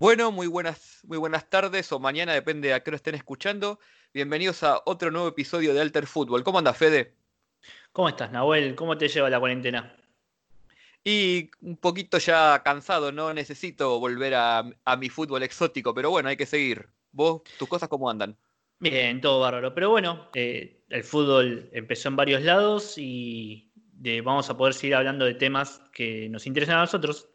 Bueno, muy buenas, muy buenas tardes o mañana, depende a qué lo estén escuchando. Bienvenidos a otro nuevo episodio de Alter Fútbol. ¿Cómo anda, Fede? ¿Cómo estás, Nahuel? ¿Cómo te lleva la cuarentena? Y un poquito ya cansado, no necesito volver a, mi fútbol exótico, pero bueno, hay que seguir. ¿Vos, tus cosas cómo andan? Bien, todo bárbaro. Pero bueno, eh, el fútbol empezó en varios lados y vamos a poder seguir hablando de temas que nos interesan a nosotros.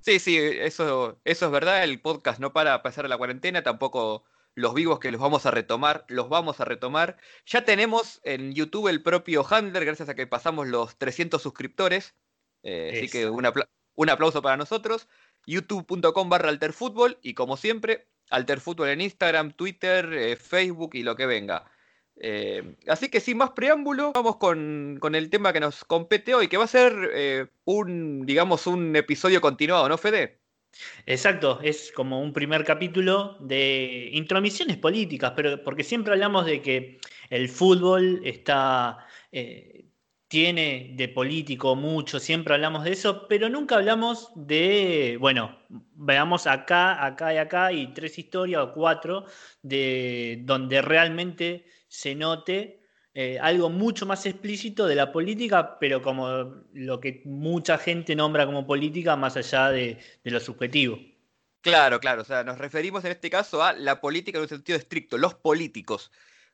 Sí, sí, eso, eso es verdad. El podcast no para a pasar la cuarentena, tampoco los vivos que los vamos a retomar, los vamos a retomar. Ya tenemos en YouTube el propio Handler, gracias a que pasamos los 300 suscriptores. Eh, así que un, aplauso para nosotros. youtube.com barra alterfútbol y como siempre, alterfútbol en Instagram, Twitter, eh, Facebook y lo que venga. Eh, así que sin más preámbulo, vamos con, el tema que nos compete hoy, que va a ser eh, un, digamos, un episodio continuado, ¿no, Fede? Exacto, es como un primer capítulo de intromisiones políticas, pero porque siempre hablamos de que el fútbol está, eh, tiene de político mucho, siempre hablamos de eso, pero nunca hablamos de, bueno, veamos acá, acá y acá, y tres historias o cuatro, de donde realmente se note eh, algo mucho más explícito de la política, pero como lo que mucha gente nombra como política más allá de, lo subjetivo. Claro, claro, o sea, nos referimos en este caso a la política en un sentido estricto, los políticos.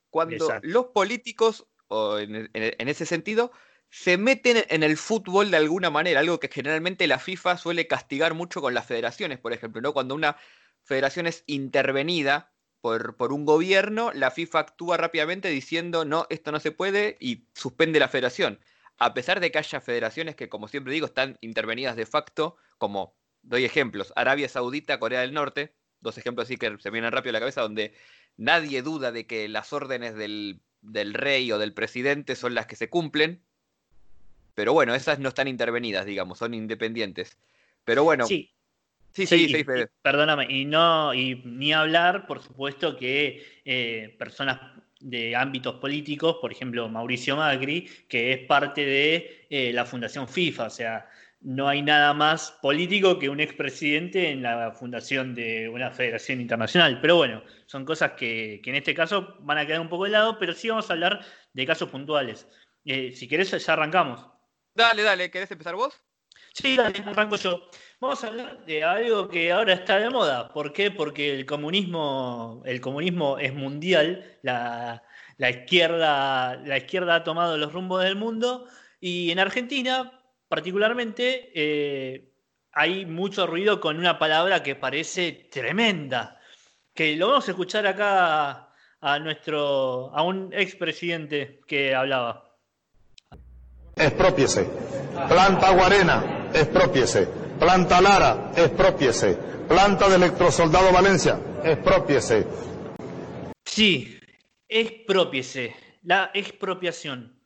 Cuando los políticos, o en, ese sentido, se meten en el fútbol de alguna manera, algo que generalmente la FIFA suele castigar mucho con las federaciones, por ejemplo, ¿no? Cuando una federación es intervenida por, un gobierno, la FIFA actúa rápidamente diciendo no, esto no se puede y suspende la federación. A pesar de que haya federaciones que, como siempre digo, están intervenidas de facto, como doy ejemplos, Arabia Saudita, Corea del Norte, dos ejemplos así que se vienen rápido a la cabeza, donde nadie duda de que las órdenes del, del rey o del presidente son las que se cumplen, pero bueno, esas no están intervenidas, digamos, son independientes. Pero bueno, sí. Sí, sí, sí, Perdóname, y no, y ni hablar, por supuesto, que eh, personas de ámbitos políticos, por ejemplo, Mauricio Macri, que es parte de eh, la Fundación FIFA, o sea, no hay nada más político que un expresidente en la fundación de una federación internacional. Pero bueno, son cosas que, en este caso van a quedar un poco de lado, pero sí vamos a hablar de casos puntuales. Eh, si querés, ya arrancamos. Dale, dale, ¿querés empezar vos? Sí, dale, arranco yo. Vamos a hablar de algo que ahora está de moda. ¿Por qué? Porque el comunismo, el comunismo es mundial, la, izquierda, la izquierda ha tomado los rumbos del mundo y en Argentina, particularmente, eh, hay mucho ruido con una palabra que parece tremenda. Que lo vamos a escuchar acá a nuestro, a un expresidente que hablaba. Expropiese. Planta Guarena expropiese. Planta Lara, expropiese. Planta de Electrosoldado Valencia, expropiese. Sí, expropiese. La expropiación.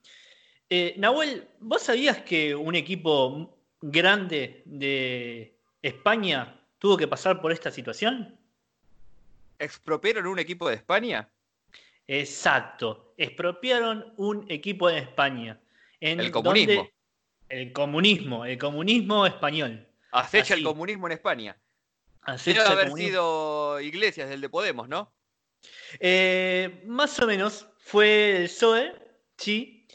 Eh, Nahuel, ¿vos sabías que un equipo grande de España tuvo que pasar por esta situación? ¿Expropiaron un equipo de España? Exacto, expropiaron un equipo de España. En el comunismo el comunismo, el comunismo español. Acecha el comunismo en España. Debe haber sido Iglesias, del de Podemos, ¿no? Eh, más o menos fue el PSOE, sí.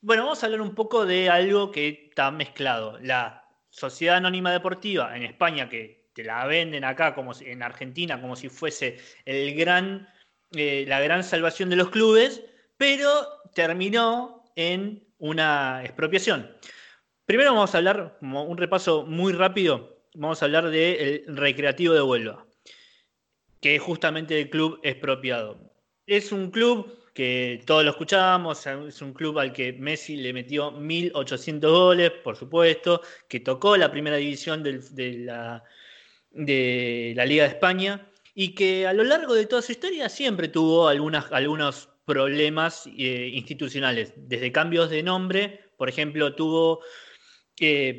Bueno, vamos a hablar un poco de algo que está mezclado. La Sociedad Anónima Deportiva en España, que te la venden acá como en Argentina como si fuese el gran, eh, la gran salvación de los clubes, pero terminó en una expropiación. Primero vamos a hablar, como un repaso muy rápido, vamos a hablar del Recreativo de Huelva, que es justamente el club expropiado. Es un club que todos lo escuchamos, es un club al que Messi le metió 1.800 goles, por supuesto, que tocó la primera división de, la, Liga de España y que a lo largo de toda su historia siempre tuvo algunos problemas eh, institucionales, desde cambios de nombre, por ejemplo, tuvo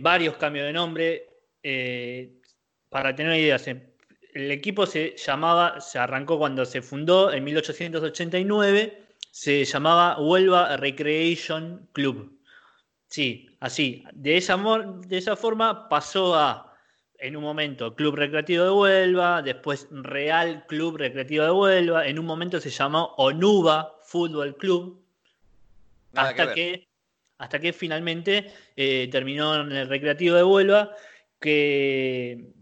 varios cambios de nombre. Eh, para tener ideas, el equipo se llamaba, se arrancó cuando se fundó en 1889, se llamaba Huelva Recreation Club. Sí, así. De esa, de esa forma pasó a en un momento Club Recreativo de Huelva, después Real Club Recreativo de Huelva, en un momento se llamó Onuba Fútbol Club, hasta que, hasta que finalmente eh, terminó en el Recreativo de Huelva, que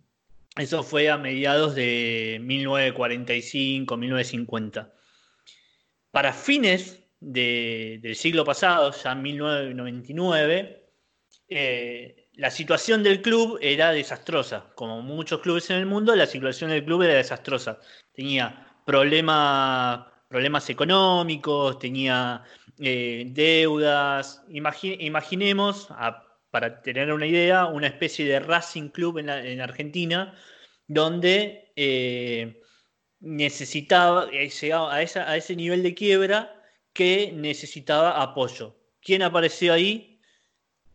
eso fue a mediados de 1945, 1950. Para fines del siglo pasado, ya en 1999, eh, la situación del club era desastrosa. Como muchos clubes en el mundo, la situación del club era desastrosa. Tenía problemas, problemas económicos, tenía eh, deudas. imaginemos, para tener una idea, una especie de Racing Club en, Argentina, donde eh, necesitaba, llegaba a, a ese nivel de quiebra que necesitaba apoyo. ¿Quién apareció ahí?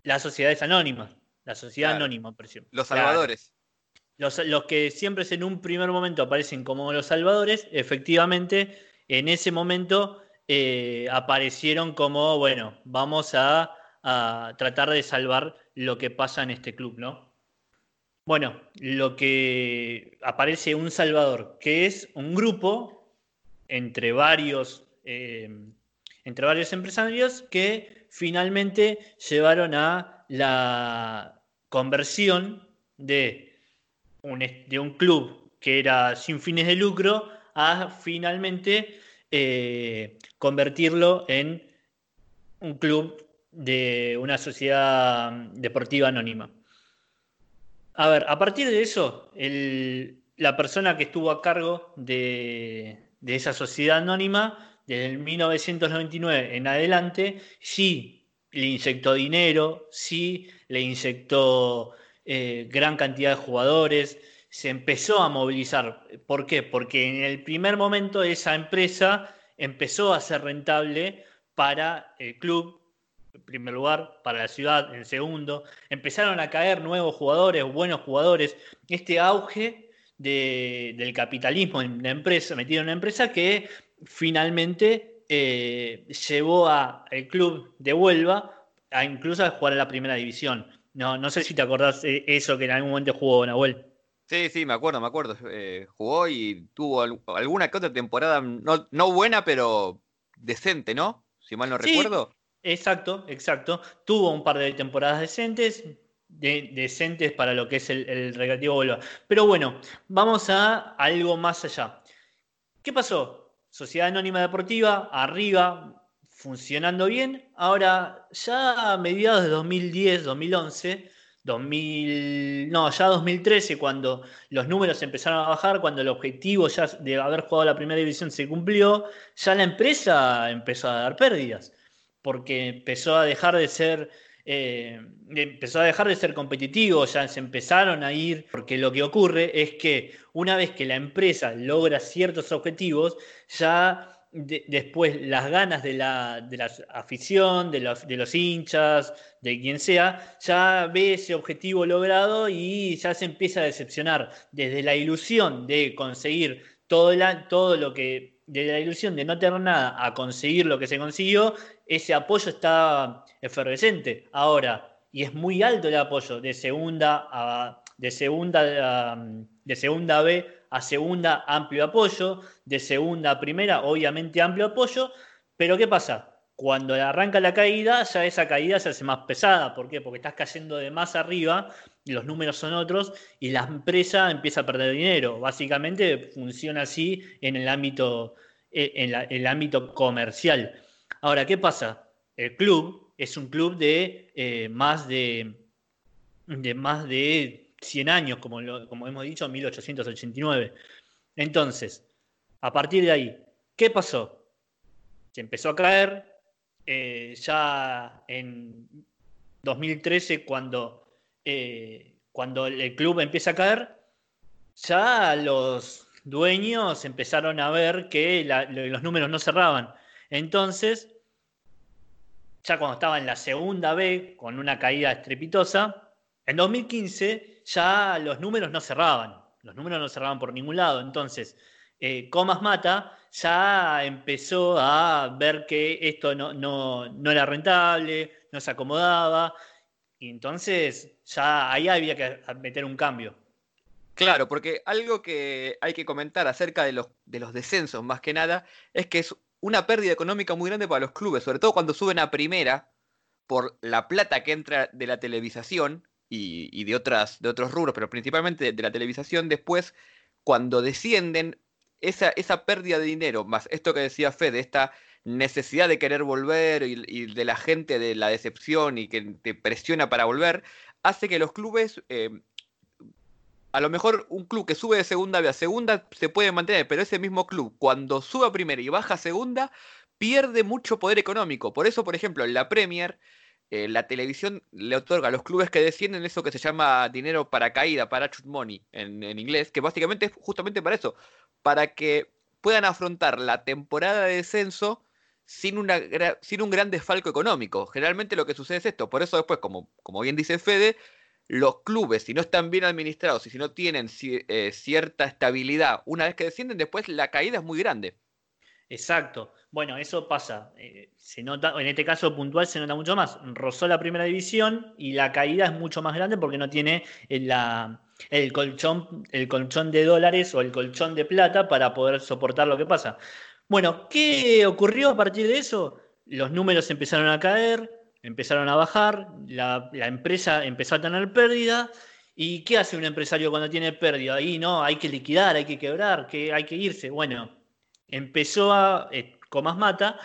Las sociedades anónimas. La sociedad anónima, por ejemplo. Los salvadores. Los, que siempre en un primer momento aparecen como los salvadores, efectivamente, en ese momento eh, aparecieron como, bueno, vamos a, tratar de salvar lo que pasa en este club, ¿no? Bueno, lo que aparece un salvador, que es un grupo entre varios eh, entre varios empresarios que finalmente llevaron a la conversión de un, de un club que era sin fines de lucro a finalmente eh, convertirlo en un club de una sociedad deportiva anónima. A ver, a partir de eso, la persona que estuvo a cargo de, esa sociedad anónima desde el 1999 en adelante, sí le inyectó dinero, sí le inyectó eh, gran cantidad de jugadores, se empezó a movilizar. ¿Por qué? Porque en el primer momento esa empresa empezó a ser rentable para el club, en primer lugar, para la ciudad, en segundo. Empezaron a caer nuevos jugadores, buenos jugadores. Este auge del capitalismo en la empresa, metido en una empresa que finalmente eh, llevó al club de Huelva a incluso a jugar en la primera división. No, no sé si te acordás eso que en algún momento jugó Nahuel. Sí, sí, me acuerdo, me acuerdo. Eh, jugó y tuvo alguna que otra temporada, no, buena, pero decente, ¿no? Si mal no recuerdo. Exacto, exacto. Tuvo un par de temporadas decentes, decentes para lo que es el, el Recreativo. Pero bueno, vamos a algo más allá. ¿Qué pasó? Sociedad Anónima Deportiva, arriba, funcionando bien. Ahora, ya a mediados de 2010, 2011, 2000, no, ya 2013, cuando los números empezaron a bajar, cuando el objetivo ya de haber jugado la primera división se cumplió, ya la empresa empezó a dar pérdidas, porque empezó a dejar de ser eh, empezó a dejar de ser competitivo, ya se empezaron a ir, porque lo que ocurre es que una vez que la empresa logra ciertos objetivos, ya después las ganas de la, de la afición, de los, de los, hinchas, de quien sea, ya ve ese objetivo logrado y ya se empieza a decepcionar. Desde la ilusión de conseguir todo, todo lo que, de la ilusión de no tener nada a conseguir lo que se consiguió, ese apoyo está efervescente. Ahora, y es muy alto el apoyo de segunda a, de segunda de segunda B a segunda amplio apoyo, de segunda a primera obviamente amplio apoyo, pero ¿qué pasa? Cuando arranca la caída, ya esa caída se hace más pesada. ¿Por qué? Porque estás cayendo de más arriba, y los números son otros, y la empresa empieza a perder dinero. Básicamente funciona así en el ámbito, eh, en el ámbito comercial. Ahora, ¿qué pasa? El club es un club de eh, más de, de más de 100 años, como, como hemos dicho, 1889. Entonces, a partir de ahí, ¿qué pasó? Se empezó a caer eh, ya en 2013, cuando, eh, cuando el club empieza a caer, ya los dueños empezaron a ver que los números no cerraban. Entonces, ya cuando estaba en la segunda B, con una caída estrepitosa, en 2015 ya los números no cerraban, los números no cerraban por ningún lado. Entonces, eh, Comas Mata ya empezó a ver que esto no, no, era rentable, no se acomodaba, y entonces ya ahí había que meter un cambio. Claro, porque algo que hay que comentar acerca de los, de los descensos, más que nada, es que es una pérdida económica muy grande para los clubes, sobre todo cuando suben a primera, por la plata que entra de la televisación y, de, otras, de otros rubros, pero principalmente de la televisación, después, cuando descienden, esa, esa pérdida de dinero, más esto que decía Fede, esta necesidad de querer volver y, de la gente de la decepción y que te presiona para volver, hace que los clubes eh, a lo mejor un club que sube de segunda a segunda se puede mantener, pero ese mismo club, cuando sube a primera y baja a segunda, pierde mucho poder económico. Por eso, por ejemplo, en la Premier, eh, la televisión le otorga a los clubes que descienden eso que se llama dinero para caída, para money en, inglés, que básicamente es justamente para eso, para que puedan afrontar la temporada de descenso sin, una, sin un gran desfalco económico. Generalmente lo que sucede es esto. Por eso después, como, como bien dice Fede, los clubes, si no están bien administrados y si no tienen eh, cierta estabilidad, una vez que descienden, después la caída es muy grande. Exacto. Bueno, eso pasa. Eh, se nota, en este caso puntual se nota mucho más. Rozó la primera división y la caída es mucho más grande porque no tiene el, el, colchón, el colchón de dólares o el colchón de plata para poder soportar lo que pasa. Bueno, ¿qué ocurrió a partir de eso? Los números empezaron a caer, empezaron a bajar, la, empresa empezó a tener pérdida. ¿Y qué hace un empresario cuando tiene pérdida? Ahí no, hay que liquidar, hay que quebrar, que hay que irse. Bueno, empezó a, eh, Comas Mata,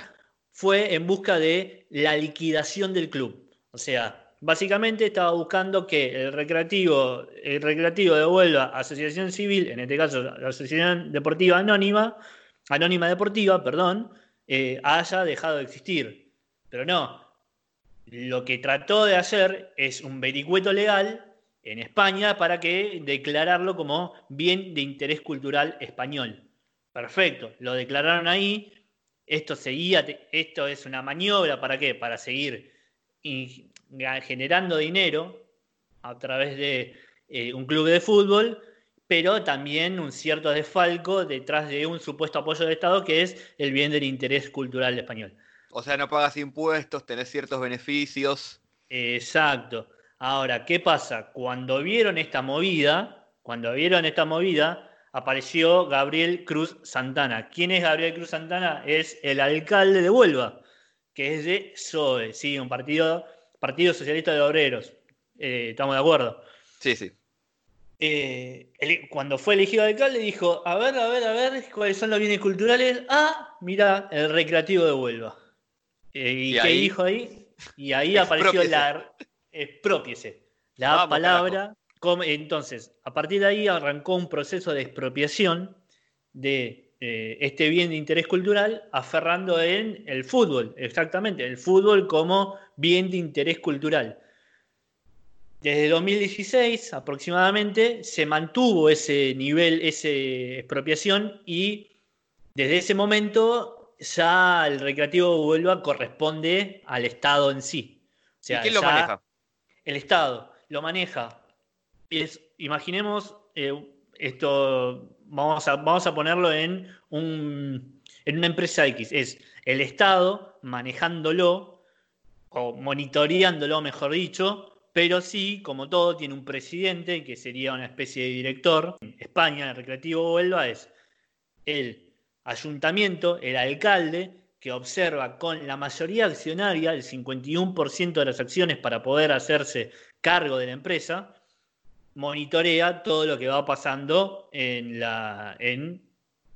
fue en busca de la liquidación del club. O sea, básicamente estaba buscando que el recreativo, el recreativo devuelva Asociación Civil, en este caso la Asociación Deportiva Anónima, Anónima Deportiva, perdón, eh, haya dejado de existir. Pero no, lo que trató de hacer es un vericueto legal en España para que declararlo como bien de interés cultural español. Perfecto, lo declararon ahí. Esto seguía, esto es una maniobra para qué? Para seguir generando dinero a través de eh, un club de fútbol, pero también un cierto desfalco detrás de un supuesto apoyo del Estado que es el bien del interés cultural español. O sea, no pagas impuestos, tenés ciertos beneficios. Exacto. Ahora, ¿qué pasa? Cuando vieron esta movida, cuando vieron esta movida, apareció Gabriel Cruz Santana. ¿Quién es Gabriel Cruz Santana? Es el alcalde de Huelva, que es de SOE, sí, un partido, partido Socialista de Obreros. Eh, ¿Estamos de acuerdo? Sí, sí. Eh, cuando fue elegido alcalde dijo, a ver, a ver, a ver, ¿cuáles son los bienes culturales? Ah, mira, el recreativo de Huelva. Eh, ¿Y, qué dijo ahí? Y ahí apareció la expropiese, la palabra. Entonces, a partir de ahí arrancó un proceso de expropiación de eh, este bien de interés cultural, aferrando en el fútbol, exactamente, el fútbol como bien de interés cultural. Desde 2016 aproximadamente se mantuvo ese nivel, esa expropiación y desde ese momento ya el recreativo Huelva corresponde al Estado en sí. ¿Y quién lo maneja? El Estado lo maneja. Es, imaginemos eh, esto, vamos a, vamos a ponerlo en, un, en una empresa X. Es el Estado manejándolo o monitoreándolo, mejor dicho, pero sí, como todo, tiene un presidente que sería una especie de director. En España, el Recreativo Huelva es el ayuntamiento, el alcalde, que observa con la mayoría accionaria, el 51% de las acciones para poder hacerse cargo de la empresa, monitorea todo lo que va pasando en, la, en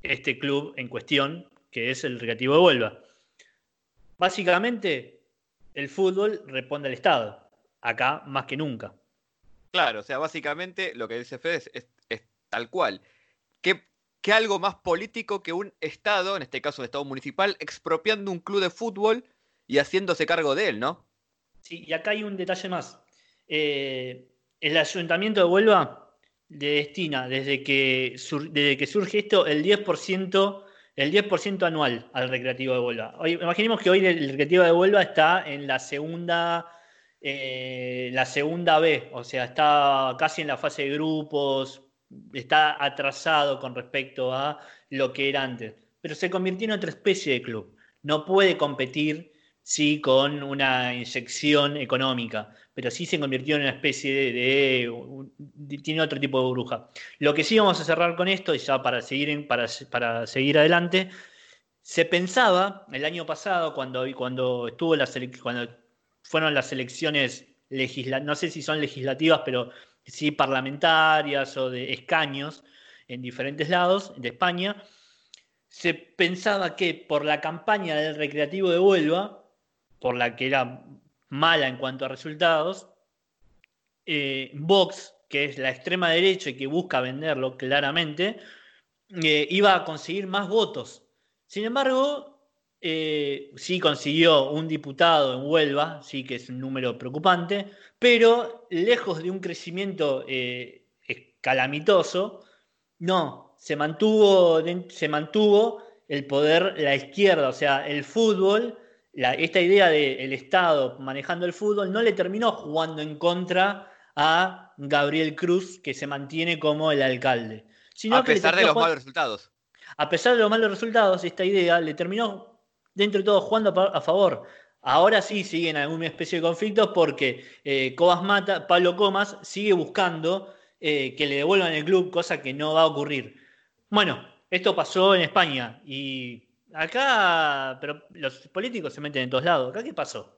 este club en cuestión, que es el Recreativo de Huelva. Básicamente, el fútbol responde al Estado, acá más que nunca. Claro, o sea, básicamente lo que dice Fede es, es tal cual. ¿Qué, que algo más político que un Estado, en este caso un Estado municipal, expropiando un club de fútbol y haciéndose cargo de él, ¿no? Sí, y acá hay un detalle más. Eh, el ayuntamiento de Huelva le destina, desde que, surge esto, el 10%, el 10 anual al Recreativo de Huelva. Imaginemos que hoy el Recreativo de Huelva está en la segunda, eh, la segunda B, o sea, está casi en la fase de grupos, está atrasado con respecto a lo que era antes, pero se convirtió en otra especie de club. No puede competir sí con una inyección económica, pero sí se convirtió en una especie de, tiene otro tipo de burbuja. Lo que sí vamos a cerrar con esto, y ya para seguir, para, para seguir adelante, se pensaba el año pasado, cuando, cuando, estuvo la cuando fueron las elecciones no sé si son legislativas, pero sí parlamentarias o de escaños en diferentes lados de España, se pensaba que por la campaña del Recreativo de Huelva, por la que era mala en cuanto a resultados. Eh, Vox, que es la extrema derecha y que busca venderlo claramente, eh, iba a conseguir más votos. Sin embargo, eh, sí consiguió un diputado en Huelva, sí que es un número preocupante, pero lejos de un crecimiento calamitoso, no, se mantuvo, se mantuvo el poder, la izquierda, o sea, el fútbol esta idea del Estado manejando el fútbol no le terminó jugando en contra a Gabriel Cruz, que se mantiene como el alcalde. a pesar de los malos resultados. A pesar de los malos resultados, esta idea le terminó, dentro de todo, jugando a favor. Ahora sí siguen alguna especie de conflictos porque eh, Cobas Mata, Pablo Comas sigue buscando eh, que le devuelvan el club, cosa que no va a ocurrir. Bueno, esto pasó en España y acá, pero los políticos se meten en todos lados. ¿Acá qué pasó?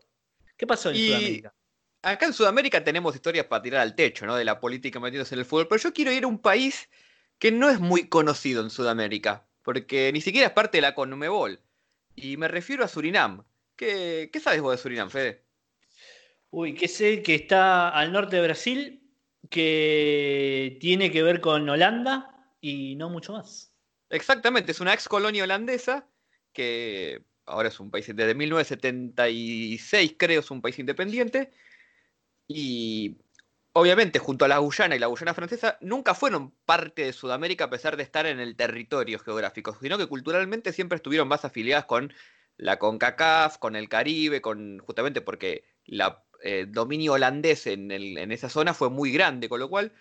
¿Qué pasó en Sudamérica? Acá en Sudamérica tenemos historias para tirar al techo, ¿no? De la política metiéndose en el fútbol. Pero yo quiero ir a un país que no es muy conocido en Sudamérica, porque ni siquiera es parte de la Conmebol. Y me refiero a Surinam. ¿Qué, ¿Qué sabes vos de Surinam, Fede? Uy, que sé que está al norte de Brasil, que tiene que ver con Holanda y no mucho más. Exactamente, es una ex colonia holandesa que ahora es un país desde 1976, creo, es un país independiente. Y obviamente, junto a la Guyana y la Guyana francesa, nunca fueron parte de Sudamérica a pesar de estar en el territorio geográfico, sino que culturalmente siempre estuvieron más afiliadas con la CONCACAF, con el Caribe, con justamente porque el eh, dominio holandés en, en, esa zona fue muy grande, con lo cual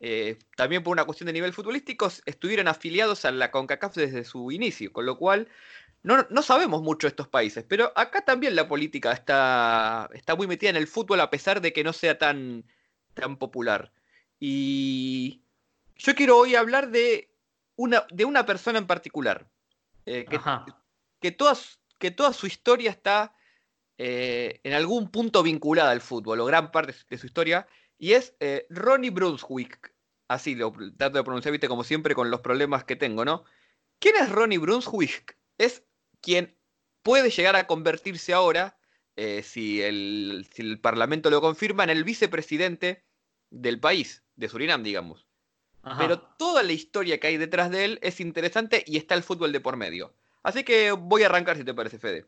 eh, también por una cuestión de nivel futbolístico estuvieron afiliados a la CONCACAF desde su inicio, con lo cual no, sabemos mucho de estos países, pero acá también la política está, está muy metida en el fútbol a pesar de que no sea tan, tan popular. Y yo quiero hoy hablar de una, de una persona en particular, eh, que, que, que, toda su historia está eh, en algún punto vinculada al fútbol, o gran parte de su historia, y es eh, Ronnie Brunswick. Así lo trato de pronunciar, viste, como siempre con los problemas que tengo, ¿no? ¿Quién es Ronnie Brunswick? Es quien puede llegar a convertirse ahora, eh, si, el, Parlamento lo confirma, en el vicepresidente del país, de Surinam, digamos. Pero toda la historia que hay detrás de él es interesante y está el fútbol de por medio. Así que voy a arrancar si te parece, Fede.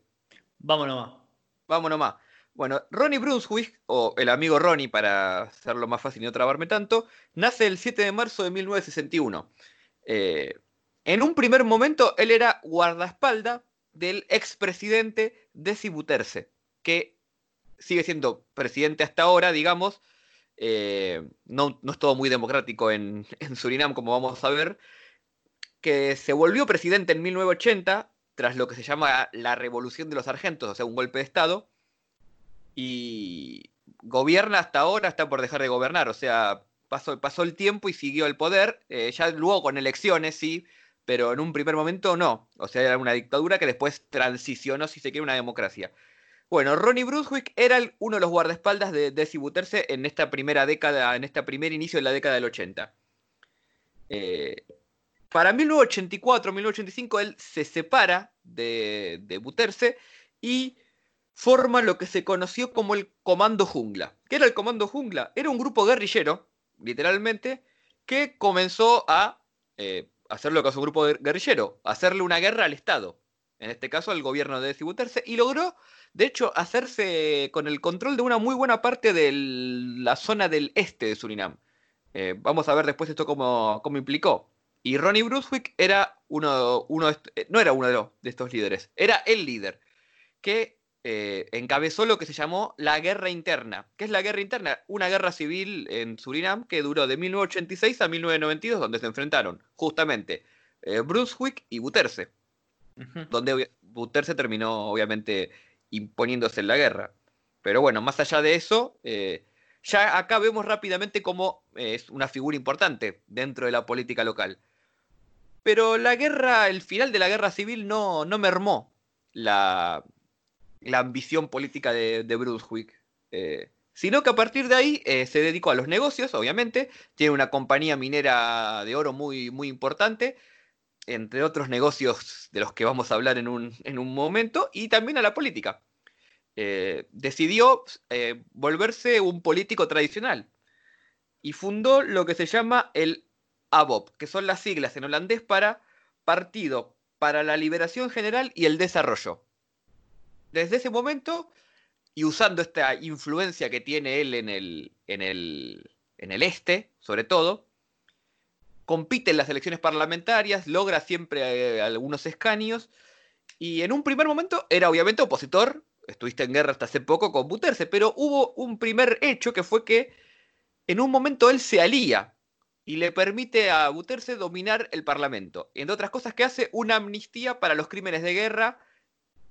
Vámonos más. Vámonos más. Bueno, Ronnie Brunswick, o el amigo Ronnie para hacerlo más fácil y no trabarme tanto, nace el 7 de marzo de 1961. Eh, en un primer momento él era guardaespaldas del expresidente Desi Buterse, que sigue siendo presidente hasta ahora, digamos. Eh, no, es todo muy democrático en, Surinam, como vamos a ver, que se volvió presidente en 1980 tras lo que se llama la revolución de los sargentos, o sea, un golpe de Estado, y gobierna hasta ahora, está por dejar de gobernar, o sea, pasó, pasó el tiempo y siguió el poder, eh, ya luego con elecciones, sí, pero en un primer momento no. O sea, era una dictadura que después transicionó, si se quiere, una democracia. Bueno, Ronnie Brunswick era uno de los guardaespaldas de Desi Buterse en esta primera década, en este primer inicio de la década del 80. Eh, para 1984, 1985, él se separa de, de Buterse y forma lo que se conoció como el Comando Jungla. ¿Qué era el Comando Jungla? Era un grupo guerrillero, literalmente, que comenzó a eh, hacer lo que hace un grupo guerrillero, hacerle una guerra al Estado, en este caso al gobierno de Cibuterse, y logró, de hecho, hacerse con el control de una muy buena parte de la zona del este de Surinam. Eh, vamos a ver después esto cómo, cómo implicó. Y Ronnie Brunswick era uno, uno eh, no era uno de, los, de estos líderes, era el líder, que eh, encabezó lo que se llamó la guerra interna. ¿Qué es la guerra interna? Una guerra civil en Surinam que duró de 1986 a 1992, donde se enfrentaron justamente eh, Brunswick y Buterse, donde Buterse terminó obviamente imponiéndose en la guerra. Pero bueno, más allá de eso, eh, ya acá vemos rápidamente cómo es una figura importante dentro de la política local. Pero la guerra, el final de la guerra civil no, no mermó la, la ambición política de, Brunswick. Eh, sino que a partir de ahí eh, se dedicó a los negocios, obviamente, tiene una compañía minera de oro muy, muy importante, entre otros negocios de los que vamos a hablar en un, en un momento, y también a la política. Eh, decidió volverse un político tradicional y fundó lo que se llama el ABOP, que son las siglas en holandés para Partido para la Liberación General y el Desarrollo. Desde ese momento, y usando esta influencia que tiene él en el, en el, en el este, sobre todo, compite en las elecciones parlamentarias, logra siempre eh, algunos escaños, y en un primer momento era obviamente opositor estuviste en guerra hasta hace poco con Buterse, pero hubo un primer hecho que fue que en un momento él se alía y le permite a Buterse dominar el Parlamento. Entre otras cosas que hace una amnistía para los crímenes de guerra,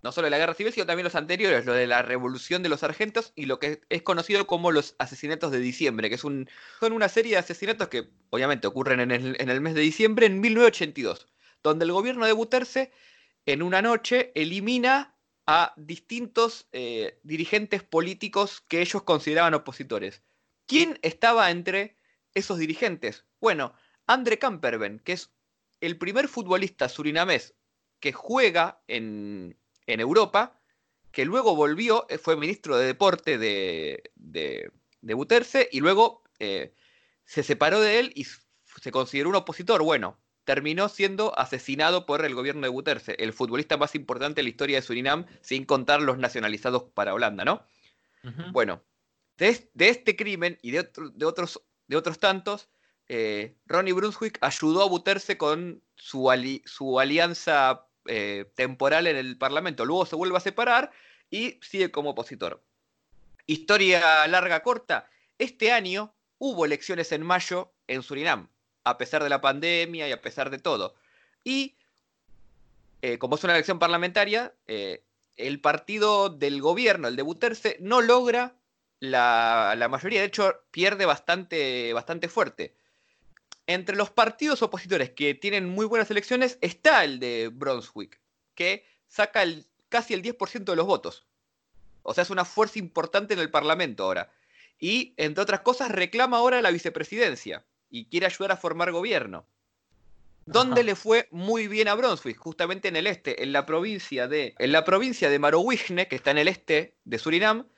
no solo de la guerra civil, sino también los anteriores, lo de la revolución de los sargentos y lo que es conocido como los asesinatos de diciembre, que son una serie de asesinatos que obviamente ocurren en el, mes de diciembre en 1982, donde el gobierno de Buterse en una noche elimina a distintos eh, dirigentes políticos que ellos consideraban opositores. ¿Quién estaba entre esos dirigentes? Bueno, André Kamperben, que es el primer futbolista surinamés que juega en, Europa, que luego volvió, eh, fue ministro de deporte de, de, Buterse y luego eh, se separó de él y se consideró un opositor. Bueno, terminó siendo asesinado por el gobierno de Buterse, el futbolista más importante en la historia de Surinam, sin contar los nacionalizados para Holanda, ¿no? Bueno, de, este crimen y de, de, otros, de otros tantos, eh, Ronnie Brunswick ayudó a Buterse con su, su alianza eh, temporal en el Parlamento. Luego se vuelve a separar y sigue como opositor. Historia larga, corta. Este año hubo elecciones en mayo en Surinam a pesar de la pandemia y a pesar de todo. Y eh, como es una elección parlamentaria, eh, el partido del gobierno, el de Buterse, no logra la, mayoría, de hecho pierde bastante, bastante fuerte. Entre los partidos opositores que tienen muy buenas elecciones está el de Brunswick, que saca el, casi el 10% de los votos. O sea, es una fuerza importante en el Parlamento ahora. Y, entre otras cosas, reclama ahora la vicepresidencia y quiere ayudar a formar gobierno. ¿Dónde le fue muy bien a Brunswick? Justamente en el este, en la provincia de, en la provincia de Marowijne, que está en el este de Surinam,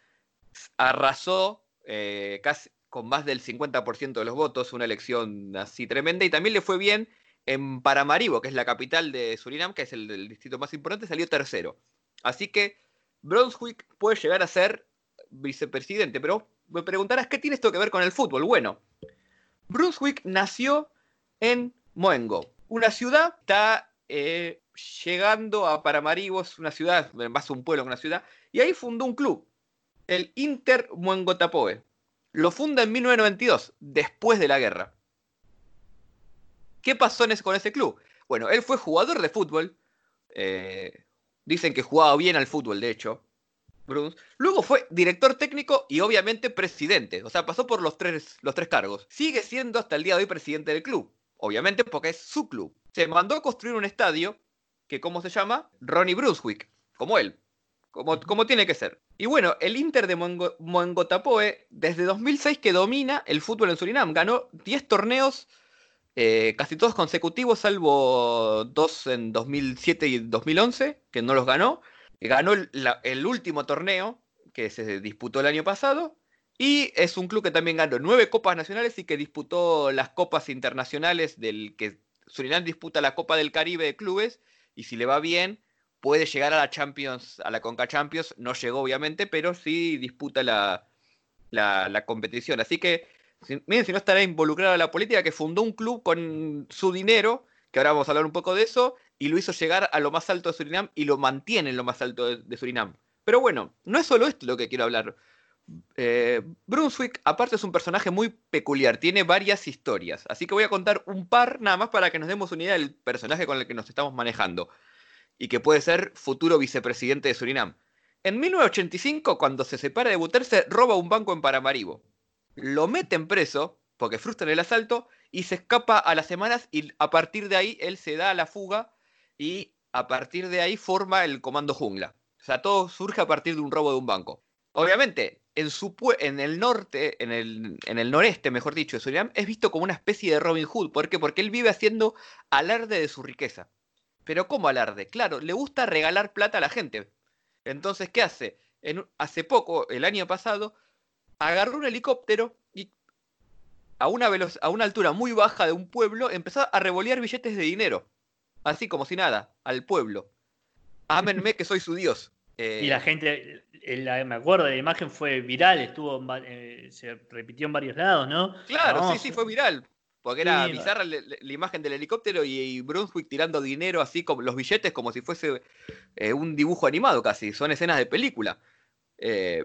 arrasó eh, casi con más del 50% de los votos, una elección así tremenda, y también le fue bien en Paramaribo, que es la capital de Surinam, que es el, distrito más importante, salió tercero. Así que Brunswick puede llegar a ser vicepresidente, pero me preguntarás, ¿qué tiene esto que ver con el fútbol? Bueno, Brunswick nació en Moengo, una ciudad está eh, llegando a Paramaribo, es una ciudad, más un pueblo que una ciudad, y ahí fundó un club, el Inter Muengotapoe. Lo funda en 1992, después de la guerra. ¿Qué pasó con ese club? Bueno, él fue jugador de fútbol. Eh, dicen que jugaba bien al fútbol, de hecho. Luego fue director técnico y obviamente presidente. O sea, pasó por los tres, los tres cargos. Sigue siendo hasta el día de hoy presidente del club. Obviamente porque es su club. Se mandó a construir un estadio que, ¿cómo se llama? Ronnie Brunswick. Como él. Como, como, tiene que ser. Y bueno, el Inter de Mongotapoe, desde 2006 que domina el fútbol en Surinam, ganó 10 torneos, eh, casi todos consecutivos, salvo dos en 2007 y 2011, que no los ganó. Ganó el, último torneo que se disputó el año pasado. Y es un club que también ganó nueve copas nacionales y que disputó las copas internacionales del que Surinam disputa la Copa del Caribe de clubes. Y si le va bien puede llegar a la Champions, a la Conca Champions, no llegó obviamente, pero sí disputa la, la, competición. Así que, miren si no estará involucrado en la política, que fundó un club con su dinero, que ahora vamos a hablar un poco de eso, y lo hizo llegar a lo más alto de Surinam y lo mantiene en lo más alto de, Surinam. Pero bueno, no es solo esto lo que quiero hablar. Eh, Brunswick, aparte, es un personaje muy peculiar, tiene varias historias. Así que voy a contar un par nada más para que nos demos una idea del personaje con el que nos estamos manejando y que puede ser futuro vicepresidente de Surinam. En 1985, cuando se separa de Buterse, roba un banco en Paramaribo. lo meten preso porque frustran el asalto y se escapa a las semanas y a partir de ahí él se da a la fuga y a partir de ahí forma el Comando Jungla. O sea, todo surge a partir de un robo de un banco. Obviamente, en, el norte, en el, en el noreste, mejor dicho, de Surinam, es visto como una especie de Robin Hood. ¿Por qué? Porque él vive haciendo alarde de su riqueza. Pero ¿cómo alarde? Claro, le gusta regalar plata a la gente. Entonces, ¿qué hace? hace poco, el año pasado, agarró un helicóptero y a una, a una altura muy baja de un pueblo empezó a revolear billetes de dinero. Así como si nada, al pueblo. Ámenme que soy su Dios. y la eh, gente, me acuerdo, la imagen fue viral, estuvo eh, se repitió en varios lados, ¿no? Claro, sí, sí, fue viral. Porque era bizarra la, imagen del helicóptero y, Brunswick tirando dinero así como los billetes como si fuese eh, un dibujo animado casi. Son escenas de película. Eh,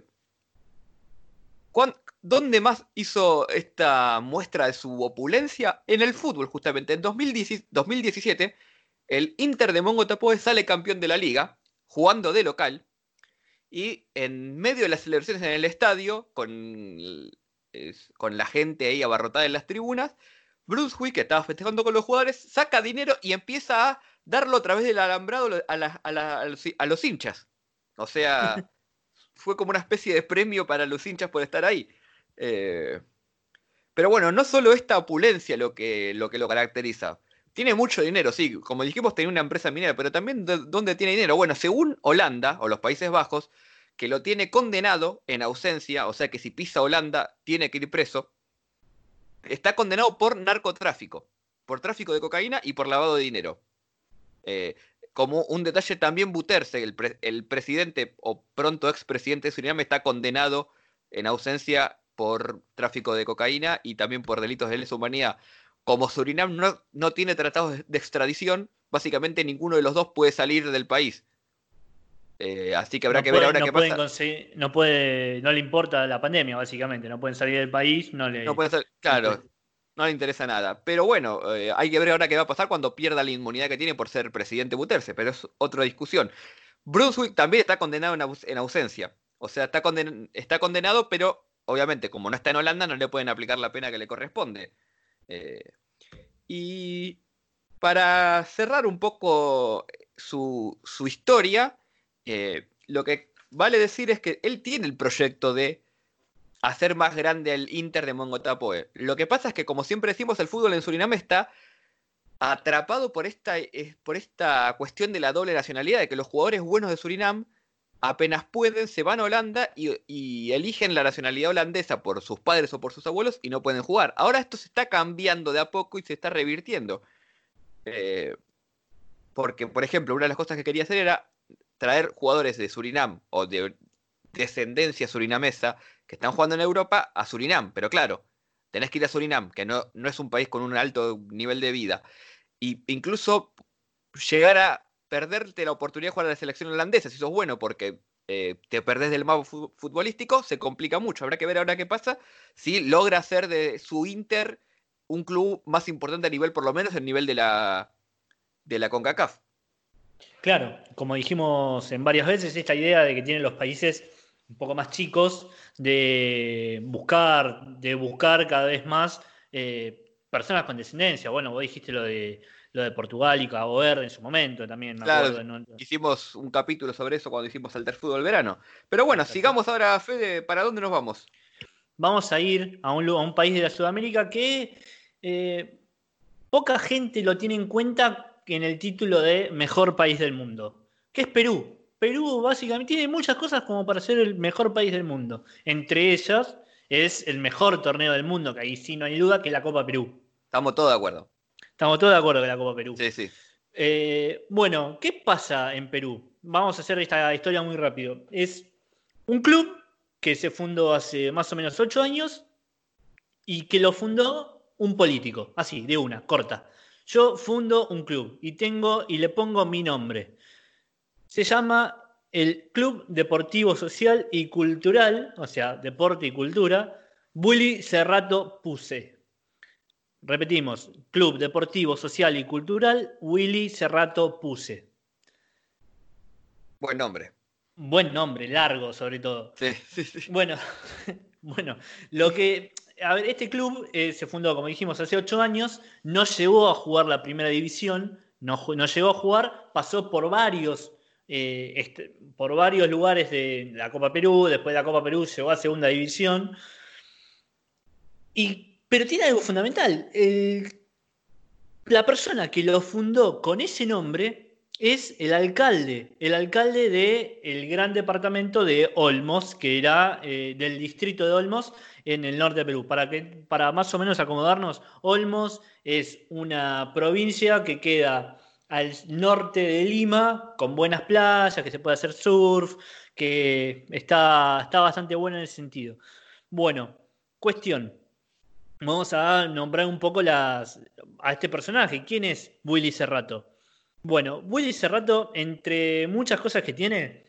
¿Dónde más hizo esta muestra de su opulencia? En el fútbol, justamente. En 2017, el Inter de Mongo Tapoe sale campeón de la liga, jugando de local. Y en medio de las celebraciones en el estadio, con, con la gente ahí abarrotada en las tribunas, Brunswick, que estaba festejando con los jugadores, saca dinero y empieza a darlo a través del alambrado a, los, hinchas. O sea, fue como una especie de premio para los hinchas por estar ahí. Eh, pero bueno, no solo esta opulencia lo que, lo que lo caracteriza. Tiene mucho dinero, sí, como dijimos, tiene una empresa minera, pero también ¿dónde tiene dinero? Bueno, según Holanda o los Países Bajos, que lo tiene condenado en ausencia, o sea que si pisa Holanda tiene que ir preso, está condenado por narcotráfico, por tráfico de cocaína y por lavado de dinero. Eh, como un detalle también Buterse, el, presidente o pronto expresidente de Surinam, está condenado en ausencia por tráfico de cocaína y también por delitos de lesa humanidad. Como Surinam no, no tiene tratados de extradición, básicamente ninguno de los dos puede salir del país. Eh, así que habrá que ver ahora qué pasa. No puede, no le importa la pandemia, básicamente. No pueden salir del país, no le. No pueden claro, no le interesa nada. Pero bueno, eh, hay que ver ahora qué va a pasar cuando pierda la inmunidad que tiene por ser presidente Buterse, pero es otra discusión. Brunswick también está condenado en, ausencia. O sea, está, está condenado, pero obviamente, como no está en Holanda, no le pueden aplicar la pena que le corresponde. Eh, y para cerrar un poco su, su historia, eh, lo que vale decir es que él tiene el proyecto de hacer más grande el Inter de Mongotapoe. Lo que pasa es que, como siempre decimos, el fútbol en Surinam está atrapado por esta, por esta cuestión de la doble nacionalidad, de que los jugadores buenos de Surinam apenas pueden, se van a Holanda y, eligen la nacionalidad holandesa por sus padres o por sus abuelos y no pueden jugar. Ahora esto se está cambiando de a poco y se está revirtiendo. Eh, porque, por ejemplo, una de las cosas que quería hacer era traer jugadores de Surinam o de descendencia surinamesa que están jugando en Europa a Surinam. Pero claro, tenés que ir a Surinam, que no, no es un país con un alto nivel de vida. Y incluso llegar a perderte la oportunidad de jugar a la selección holandesa, si sos bueno, porque eh, te perdés del mapa futbolístico, se complica mucho. Habrá que ver ahora qué pasa si logra hacer de su Inter un club más importante a nivel, por lo menos, el nivel de la, de la CONCACAF. Claro, como dijimos en varias veces, esta idea de que tienen los países un poco más chicos de buscar, de buscar cada vez más eh, personas con descendencia. Bueno, vos dijiste lo de lo de Portugal y Cabo Verde en su momento también. claro, hicimos un capítulo sobre eso cuando hicimos el Fútbol Verano. Pero bueno, sigamos ahora, Fede, ¿para dónde nos vamos? Vamos a ir a un, a un país de la Sudamérica que eh, poca gente lo tiene en cuenta en el título de mejor país del mundo, que es Perú. Perú básicamente tiene muchas cosas como para ser el mejor país del mundo. Entre ellas es el mejor torneo del mundo, que ahí sí no hay duda, que es la Copa Perú. Estamos todos de acuerdo. Estamos todos de acuerdo con la Copa Perú. Sí, sí. Eh, bueno, ¿qué pasa en Perú? Vamos a hacer esta historia muy rápido. Es un club que se fundó hace más o menos ocho años y que lo fundó un político, así, de una, corta. Yo fundo un club y tengo y le pongo mi nombre. Se llama el Club Deportivo Social y Cultural, o sea, Deporte y Cultura, Bully Cerrato Puse. Repetimos, Club Deportivo Social y Cultural, Willy Cerrato Puse. Buen nombre. Buen nombre, largo sobre todo. Sí, sí, sí. Bueno, bueno, lo que a ver, este club eh, se fundó, como dijimos, hace ocho años, no llegó a jugar la primera división, no, llegó a jugar, pasó por varios, eh, este, por varios lugares de la Copa Perú, después de la Copa Perú llegó a segunda división. Y, pero tiene algo fundamental. la persona que lo fundó con ese nombre es el alcalde, el alcalde del gran departamento de Olmos, que era eh, del distrito de Olmos en el norte de Perú. Para, que, para más o menos acomodarnos, Olmos es una provincia que queda al norte de Lima, con buenas playas, que se puede hacer surf, que está, está bastante buena en ese sentido. Bueno, cuestión. Vamos a nombrar un poco las, a este personaje. ¿Quién es Willy Cerrato? Bueno, Willy Cerrato, entre muchas cosas que tiene,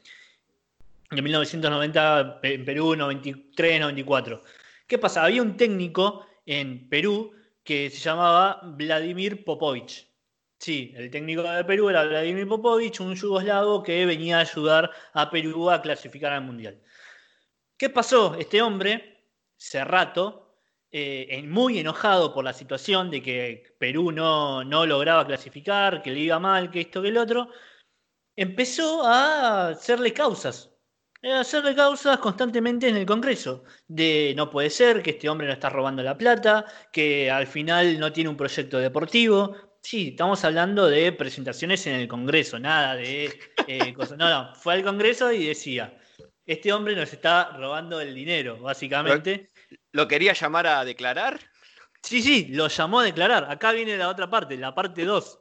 en 1990 en Perú, 93, 94. ¿Qué pasa? Había un técnico en Perú que se llamaba Vladimir Popovich. Sí, el técnico de Perú era Vladimir Popovich, un yugoslavo que venía a ayudar a Perú a clasificar al Mundial. ¿Qué pasó? Este hombre, Cerrato, eh, muy enojado por la situación de que Perú no, no lograba clasificar, que le iba mal, que esto, que el otro, empezó a hacerle causas, a hacerle causas constantemente en el Congreso, de no puede ser, que este hombre no está robando la plata, que al final no tiene un proyecto deportivo. Sí, estamos hablando de presentaciones en el Congreso, nada de eh, cosas. No, no, fue al Congreso y decía, este hombre nos está robando el dinero, básicamente. ¿Lo quería llamar a declarar? Sí, sí, lo llamó a declarar. Acá viene la otra parte, la parte 2.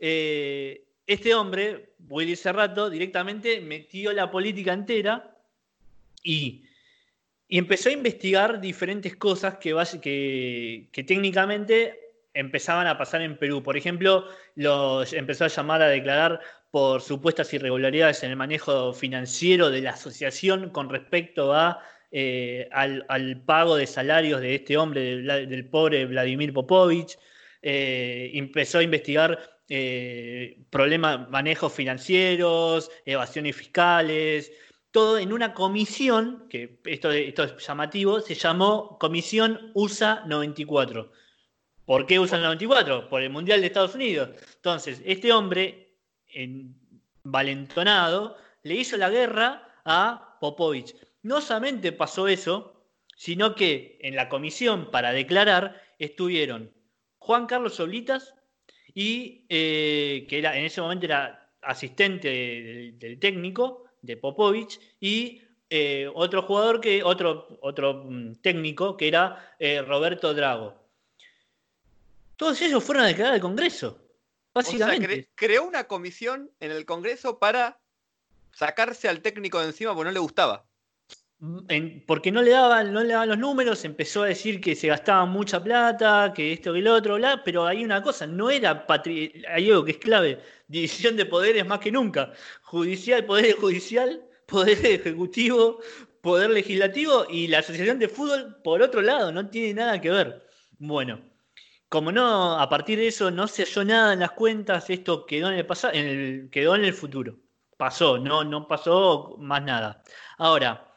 Eh, este hombre, Willy Cerrato, directamente metió la política entera y, empezó a investigar diferentes cosas que, que, que, técnicamente empezaban a pasar en Perú. Por ejemplo, los empezó a llamar a declarar por supuestas irregularidades en el manejo financiero de la asociación con respecto a eh, al, pago de salarios de este hombre, del, pobre Vladimir Popovich. Eh, empezó a investigar eh, problemas, manejos financieros, evasiones fiscales, todo en una comisión, que esto, esto es llamativo, se llamó Comisión USA 94. ¿Por qué USA 94? Por el Mundial de Estados Unidos. Entonces, este hombre, valentonado, le hizo la guerra a Popovich. No solamente pasó eso, sino que en la comisión para declarar estuvieron Juan Carlos Solitas y eh, que era, en ese momento era asistente del, técnico de Popovich y eh, otro jugador que otro otro mm, técnico que era eh, Roberto Drago. Todos ellos fueron a declarar al Congreso. Básicamente. creó una comisión en el Congreso para sacarse al técnico de encima porque no le gustaba porque no le, daban, no le daban los números, empezó a decir que se gastaba mucha plata, que esto que el otro, pero hay una cosa, no era hay algo que es clave, división de poderes más que nunca, judicial, poder judicial, poder ejecutivo, poder legislativo y la asociación de fútbol por otro lado, no tiene nada que ver. Bueno, como no, a partir de eso no se halló nada en las cuentas, esto quedó en el pasado, quedó en el futuro. Pasó, no, no pasó más nada. Ahora,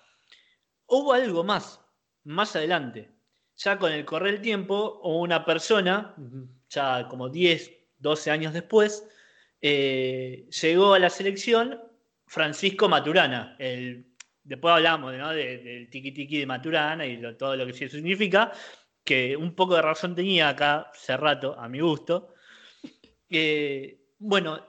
Hubo algo más, más adelante. Ya con el correr del tiempo, una persona, ya como 10, 12 años después, eh, llegó a la selección Francisco Maturana. El, después hablamos del tiki tiki de Maturana y todo lo que eso significa, que un poco de razón tenía acá hace rato, a mi gusto. Eh, bueno,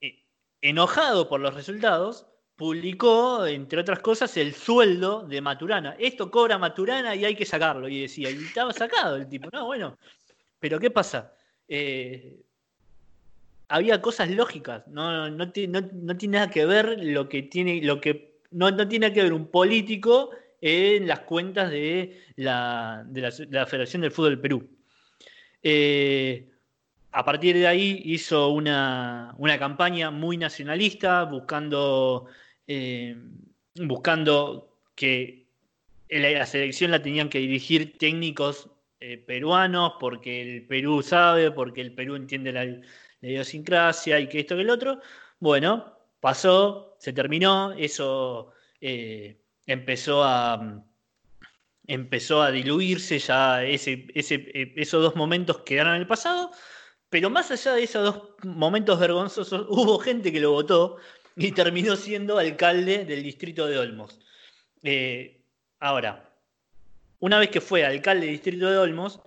eh, enojado por los resultados, publicó, entre otras cosas, el sueldo de Maturana. Esto cobra Maturana y hay que sacarlo. Y decía, y estaba sacado el tipo. No, bueno. Pero ¿qué pasa? Eh, había cosas lógicas. No, no, tiene nada que ver lo que tiene, lo que. No, no tiene que ver un político en las cuentas de la, de la, Federación del Fútbol del Perú. Eh, a partir de ahí hizo una, una, campaña muy nacionalista, buscando eh, buscando que la selección la tenían que dirigir técnicos eh, peruanos, porque el Perú sabe, porque el Perú entiende la, idiosincrasia y que esto que el otro. Bueno, pasó, se terminó, eso eh, empezó a, empezó a diluirse, ya ese, esos dos momentos quedaron en el pasado, pero más allá de esos dos momentos vergonzosos, hubo gente que lo votó y terminó siendo alcalde del distrito de Olmos. Eh, ahora, una vez que fue alcalde del distrito de Olmos,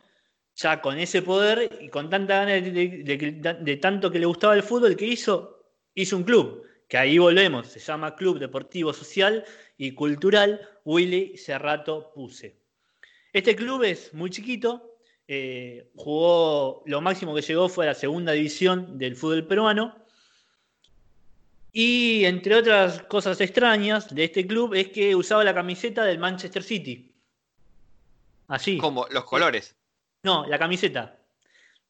ya con ese poder y con tanta ganas de, tanto que le gustaba el fútbol, que hizo? Hizo un club, que ahí volvemos, se llama Club Deportivo Social y Cultural Willy Cerrato Puse. Este club es muy chiquito, eh, jugó, lo máximo que llegó fue a la segunda división del fútbol peruano. Y entre otras cosas extrañas de este club es que usaba la camiseta del Manchester City. Así. Como los colores. No, la camiseta.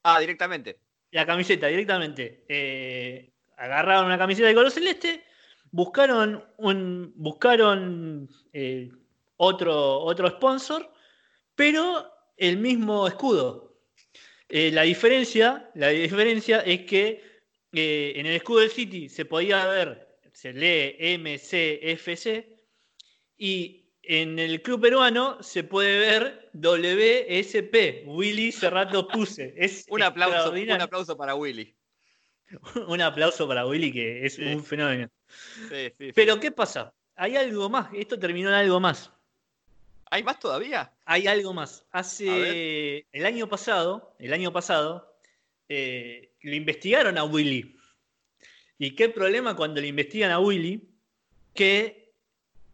Ah, directamente. La camiseta, directamente. Eh, agarraron una camiseta de color celeste, buscaron un. buscaron eh, otro, otro sponsor, pero el mismo escudo. Eh, la, diferencia, la diferencia es que en el escudo del City se podía ver, se lee MCFC, y en el club peruano se puede ver WSP, Willy Cerrato Puse. Es un, aplauso, un aplauso para Willy. un aplauso para Willy, que es un fenómeno. Pero, ¿qué pasa? Hay algo más. Esto terminó en algo más. ¿Hay más todavía? Hay algo más. Hace el año pasado, el año pasado, eh, lo investigaron a Willy. ¿Y qué problema cuando le investigan a Willy? Que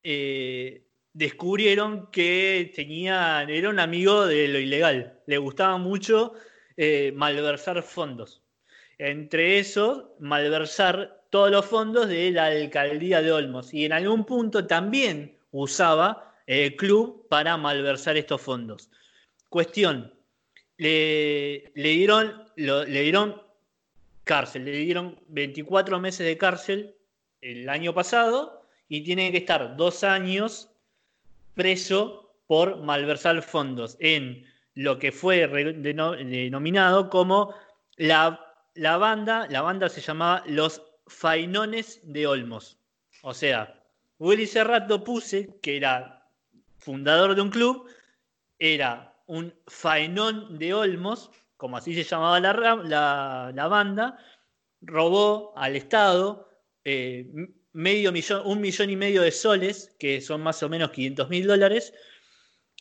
eh, descubrieron que tenía, era un amigo de lo ilegal. Le gustaba mucho eh, malversar fondos. Entre esos, malversar todos los fondos de la alcaldía de Olmos. Y en algún punto también usaba el club para malversar estos fondos. Cuestión, le, dieron, le dieron cárcel, le dieron 24 meses de cárcel el año pasado y tiene que estar dos años preso por malversar fondos en lo que fue denominado como la, la, banda, la banda se llamaba Los Fainones de Olmos. O sea, Willy Serrato Puse, que era fundador de un club, era un fainón de Olmos, como así se llamaba la, banda, robó al Estado eh, medio millón, un millón y medio de soles, que son más o menos 500 mil dólares,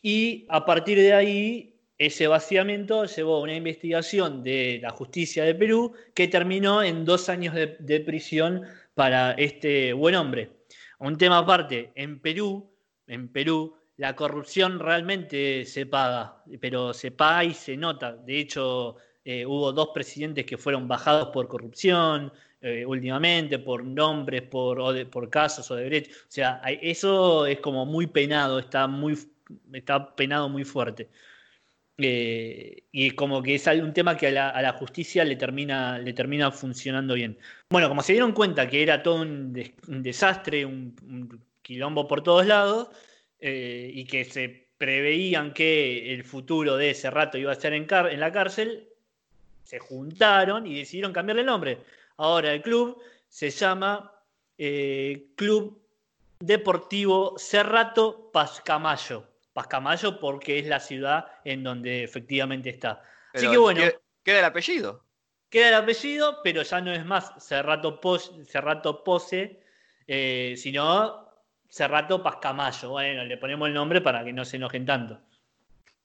y a partir de ahí ese vaciamiento llevó a una investigación de la justicia de Perú que terminó en dos años de, prisión para este buen hombre. Un tema aparte, en Perú, en Perú, la corrupción realmente se paga, pero se paga y se nota. De hecho, eh, hubo dos presidentes que fueron bajados por corrupción, eh, últimamente, por nombres, por, por casos o de derechos. O sea, eso es como muy penado, está, muy, está penado muy fuerte. Eh, y como que es un tema que a la, justicia le termina, le termina funcionando bien. Bueno, como se dieron cuenta que era todo un, desastre, un, quilombo por todos lados, eh, y que se preveían que el futuro de ese rato iba a ser en, en la cárcel, se juntaron y decidieron cambiarle el nombre. Ahora el club se llama eh, Club Deportivo Cerrato Pascamayo. Pascamayo porque es la ciudad en donde efectivamente está. Así que bueno. Queda el apellido. Queda el apellido, pero ya no es más Cerrato, Pose, eh, sino Cerrato Pascamayo. Bueno, le ponemos el nombre para que no se enojen tanto.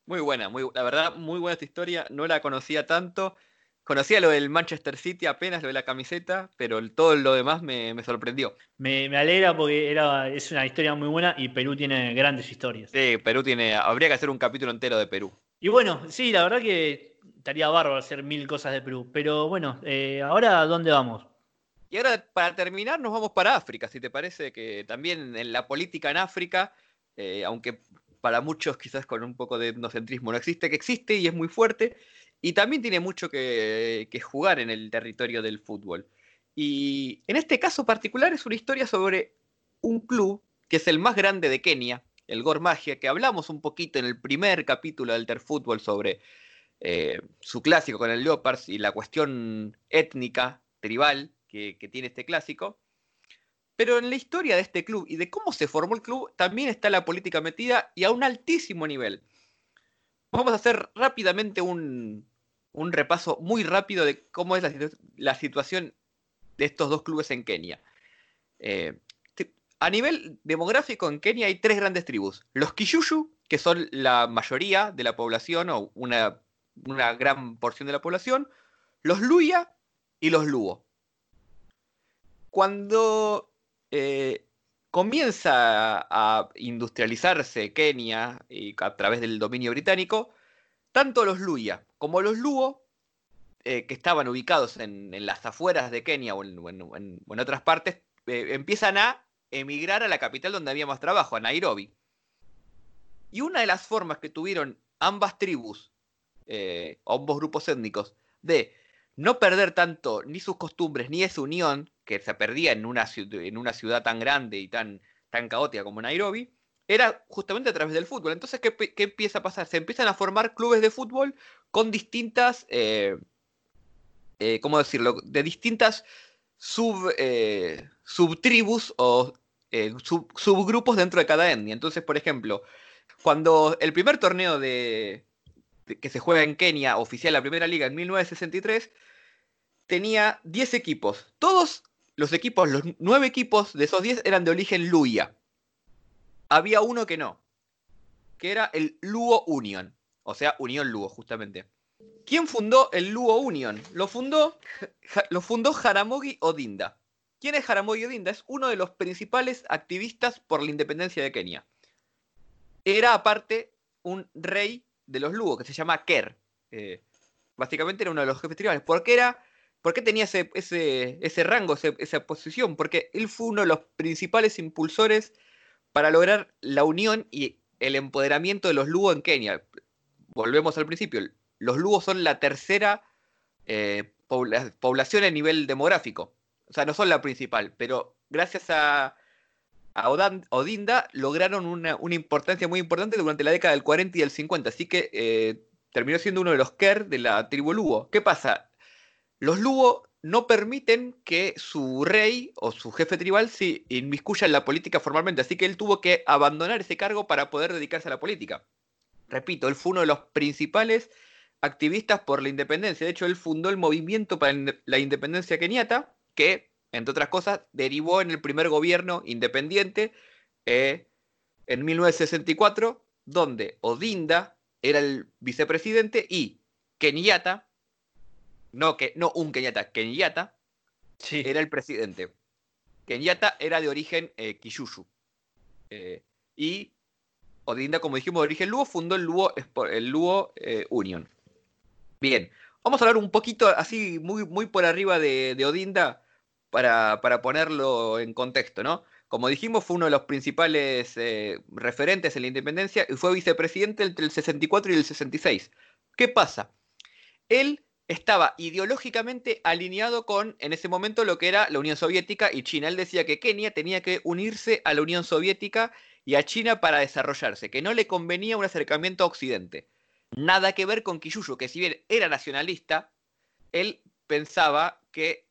Muy buena, muy, la verdad, muy buena esta historia. No la conocía tanto. Conocía lo del Manchester City apenas, lo de la camiseta, pero todo lo demás me, sorprendió. Me, alegra porque era, es una historia muy buena y Perú tiene grandes historias. Sí, Perú tiene. Habría que hacer un capítulo entero de Perú. Y bueno, sí, la verdad que estaría bárbaro hacer mil cosas de Perú. Pero bueno, eh, ahora ¿dónde vamos? Y ahora, para terminar, nos vamos para África, si te parece que también en la política en África, eh, aunque para muchos quizás con un poco de etnocentrismo no existe, que existe y es muy fuerte, y también tiene mucho que, jugar en el territorio del fútbol. Y en este caso particular es una historia sobre un club que es el más grande de Kenia, el Gor Magia, que hablamos un poquito en el primer capítulo del Fútbol sobre eh, su clásico con el Leopards y la cuestión étnica, tribal, que, tiene este clásico. Pero en la historia de este club y de cómo se formó el club también está la política metida y a un altísimo nivel. Vamos a hacer rápidamente un, repaso muy rápido de cómo es la, situación de estos dos clubes en Kenia. Eh, a nivel demográfico en Kenia hay tres grandes tribus. Los Kishushu, que son la mayoría de la población o una, gran porción de la población. Los Luya y los Luo. Cuando eh, comienza a industrializarse Kenia y a través del dominio británico, tanto los Luya como los Luo, eh, que estaban ubicados en, las afueras de Kenia o en, otras partes, eh, empiezan a emigrar a la capital donde había más trabajo, a Nairobi. Y una de las formas que tuvieron ambas tribus, ambos grupos étnicos, de no perder tanto ni sus costumbres ni esa unión que se perdía en una, en una ciudad tan grande y tan, tan caótica como Nairobi, era justamente a través del fútbol. Entonces, ¿qué, empieza a pasar? Se empiezan a formar clubes de fútbol con distintas, eh, eh, ¿cómo decirlo? De distintas sub, eh, subtribus o eh, subgrupos dentro de cada etnia. Entonces, por ejemplo, cuando el primer torneo de, que se juega en Kenia, oficial la primera liga en 1963, tenía 10 equipos. Todos los equipos, los 9 equipos de esos 10 eran de origen Luya. Había uno que no, que era el Luo Union, o sea, Unión Luo, justamente. ¿Quién fundó el Luo Union? Lo fundó, lo fundó Jaramogi Odinda. ¿Quién es Jaramogi Odinda? Es uno de los principales activistas por la independencia de Kenia. Era aparte un rey de los Luo, que se llama Ker. Eh, básicamente era uno de los jefes tribales. ¿Por qué, era, por qué tenía ese, ese, rango, esa posición? Porque él fue uno de los principales impulsores para lograr la unión y el empoderamiento de los Luo en Kenia. Volvemos al principio los lugos son la tercera eh, población a nivel demográfico. O sea, no son la principal, pero gracias a, Odinda lograron una, importancia muy importante durante la década del 40 y del 50. Así que eh, terminó siendo uno de los Ker de la tribu Lugo. ¿Qué pasa? Los Lugo no permiten que su rey o su jefe tribal se inmiscuya en la política formalmente, así que él tuvo que abandonar ese cargo para poder dedicarse a la política. Repito, él fue uno de los principales activistas por la independencia. De hecho, él fundó el movimiento para la independencia keniata, que, entre otras cosas, derivó en el primer gobierno independiente eh, en 1964, donde Odinda era el vicepresidente y Kenyatta, no, que, no un Kenyatta, Kenyatta era el presidente. Kenyatta era de origen eh, eh y Odinda, como dijimos, de origen Luo, fundó el Luo, el Luo eh, Union. Bien, vamos a hablar un poquito así, muy, muy por arriba de, Odinda, para, ponerlo en contexto, ¿no? Como dijimos, fue uno de los principales eh, referentes en la independencia y fue vicepresidente entre el 64 y el 66. ¿Qué pasa? Él estaba ideológicamente alineado con, en ese momento, lo que era la Unión Soviética y China. Él decía que Kenia tenía que unirse a la Unión Soviética y a China para desarrollarse, que no le convenía un acercamiento a Occidente. Nada que ver con Kiyuyo, que si bien era nacionalista, él pensaba que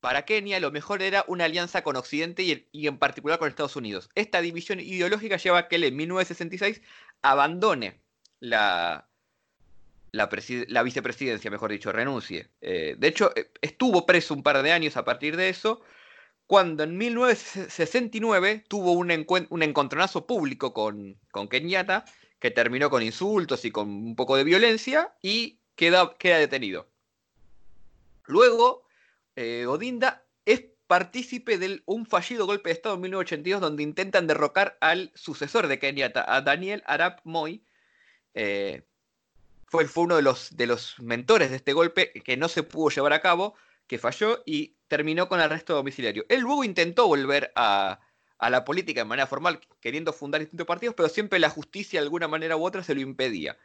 para Kenia lo mejor era una alianza con Occidente y, en particular con Estados Unidos. Esta división ideológica lleva a que él en 1966 abandone la, la, vicepresidencia, mejor dicho, renuncie. Eh, de hecho, eh, estuvo preso un par de años a partir de eso, cuando en 1969 tuvo un, un encontronazo público con, con Kenyatta que terminó con insultos y con un poco de violencia y queda, queda detenido. Luego, eh, Odinda es partícipe de un fallido golpe de Estado en 1982 donde intentan derrocar al sucesor de Kenyatta, a Daniel Arap Moy. Eh, fue, uno de los, mentores de este golpe que no se pudo llevar a cabo, que falló y terminó con arresto domiciliario. Él luego intentó volver a, la política de manera formal, queriendo fundar distintos partidos, pero siempre la justicia de alguna manera u otra se lo impedía.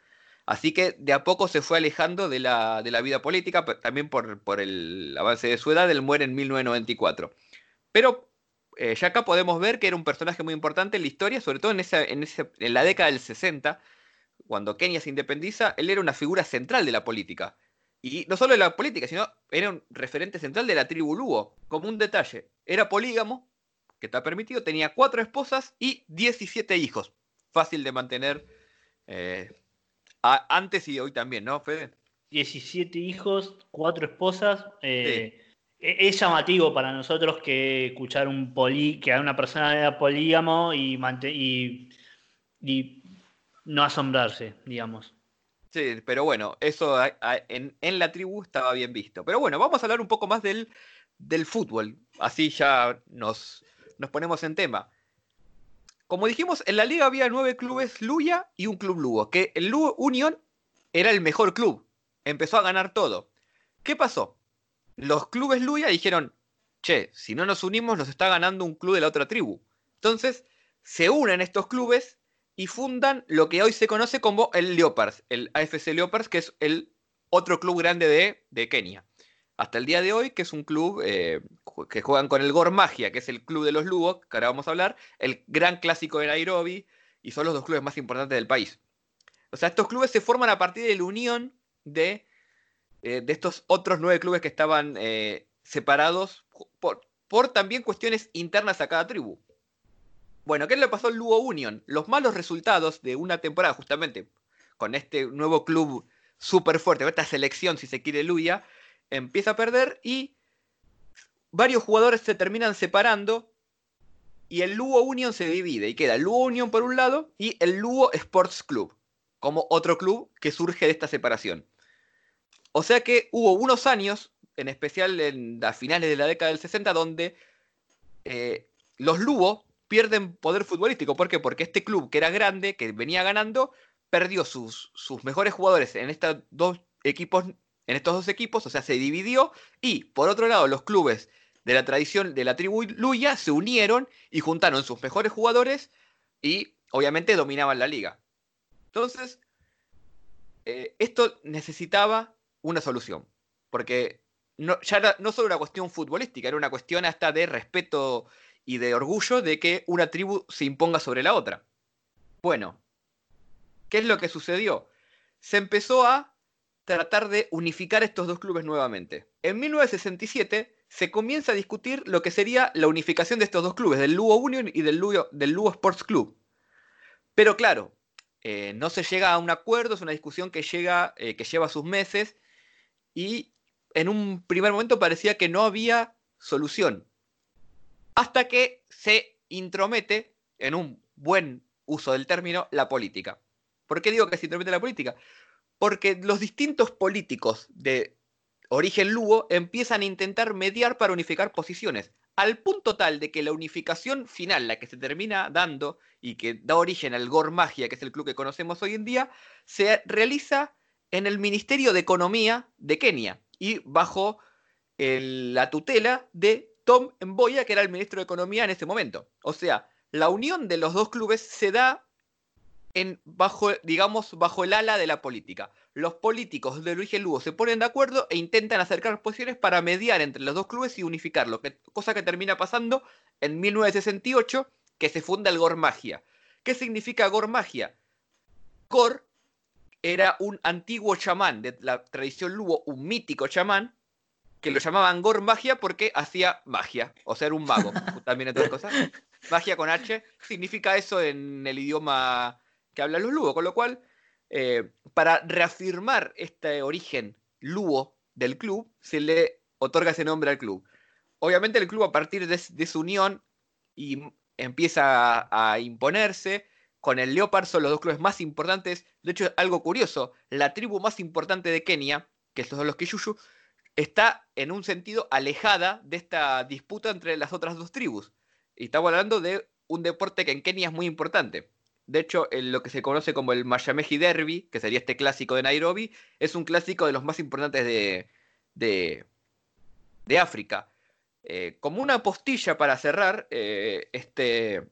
Así que de a poco se fue alejando de la, vida política, también por, el avance de su edad, él muere en 1994. Pero eh, ya acá podemos ver que era un personaje muy importante en la historia, sobre todo en, esa, en, en la década del 60, cuando Kenia se independiza, él era una figura central de la política. Y no solo de la política, sino era un referente central de la tribu Luo. Como un detalle, era polígamo, que está permitido, tenía cuatro esposas y 17 hijos. Fácil de mantener eh, antes y hoy también, ¿no, Fede? 17 hijos, cuatro esposas. Eh, e-, es llamativo para nosotros que escuchar un poli, que a una persona era polígamo y, y, no asombrarse, digamos. Sí, pero bueno, eso en, la tribu estaba bien visto. Pero bueno, vamos a hablar un poco más del, del fútbol. Así ya nos, nos ponemos en tema. Como dijimos, en la liga había nueve clubes Luya y un club Lugo, que el Lugo Unión era el mejor club. Empezó a ganar todo. ¿Qué pasó? Los clubes Luya dijeron, che, si no nos unimos nos está ganando un club de la otra tribu. Entonces, se unen estos clubes y fundan lo que hoy se conoce como el Leopards, el AFC Leopards, que es el otro club grande de, de Kenia hasta el día de hoy, que es un club eh, que juegan con el Gor Magia, que es el club de los Lugos, que ahora vamos a hablar, el gran clásico de Nairobi, y son los dos clubes más importantes del país. O sea, estos clubes se forman a partir de la unión de, eh, de estos otros nueve clubes que estaban eh, separados por, por también cuestiones internas a cada tribu. Bueno, ¿qué le pasó al Lugo Union? Los malos resultados de una temporada, justamente, con este nuevo club súper fuerte, esta selección, si se quiere, Luya, empieza a perder y varios jugadores se terminan separando y el Lugo Union se divide y queda el Lugo Union por un lado y el Lugo Sports Club como otro club que surge de esta separación. O sea que hubo unos años, en especial en las finales de la década del 60, donde eh, los Lugo pierden poder futbolístico. ¿Por qué? Porque este club que era grande, que venía ganando, perdió sus, sus mejores jugadores en estos dos equipos en estos dos equipos, o sea, se dividió y por otro lado los clubes de la tradición de la tribu Luya se unieron y juntaron sus mejores jugadores y obviamente dominaban la liga. Entonces, eh, esto necesitaba una solución, porque no, ya no solo una cuestión futbolística, era una cuestión hasta de respeto y de orgullo de que una tribu se imponga sobre la otra. Bueno, ¿qué es lo que sucedió? Se empezó a tratar de unificar estos dos clubes nuevamente. En 1967 se comienza a discutir lo que sería la unificación de estos dos clubes, del Lugo Union y del Lugo, Sports Club. Pero claro, eh, no se llega a un acuerdo, es una discusión que, llega, eh, que lleva sus meses y en un primer momento parecía que no había solución. Hasta que se intromete, en un buen uso del término, la política. ¿Por qué digo que se intromete la política? porque los distintos políticos de origen lugo empiezan a intentar mediar para unificar posiciones, al punto tal de que la unificación final, la que se termina dando y que da origen al Gor Magia, que es el club que conocemos hoy en día, se realiza en el Ministerio de Economía de Kenia y bajo la tutela de Tom Mboya, que era el ministro de Economía en ese momento. O sea, la unión de los dos clubes se da en, bajo, digamos, bajo el ala de la política. Los políticos de Luis Lugo se ponen de acuerdo e intentan acercar posiciones para mediar entre los dos clubes y unificarlo, cosa que termina pasando en 1968, que se funda el Gor Magia. ¿Qué significa Gor Magia? Gor era un antiguo chamán de la tradición Lugo, un mítico chamán, que lo llamaban Gor Magia porque hacía magia, o sea, era un mago, también entre otras cosas. Magia con H significa eso en el idioma que hablan los Lugo, con lo cual, eh, para reafirmar este origen Lugo del club, se le otorga ese nombre al club. Obviamente el club a partir de, su unión y empieza a, imponerse, con el Leopard son los dos clubes más importantes. De hecho, algo curioso, la tribu más importante de Kenia, que son los Kishushu, está en un sentido alejada de esta disputa entre las otras dos tribus. Y estamos hablando de un deporte que en Kenia es muy importante. De hecho, lo que se conoce como el Mayameji Derby, que sería este clásico de Nairobi, es un clásico de los más importantes de, de, África. Eh, como una postilla para cerrar eh, este,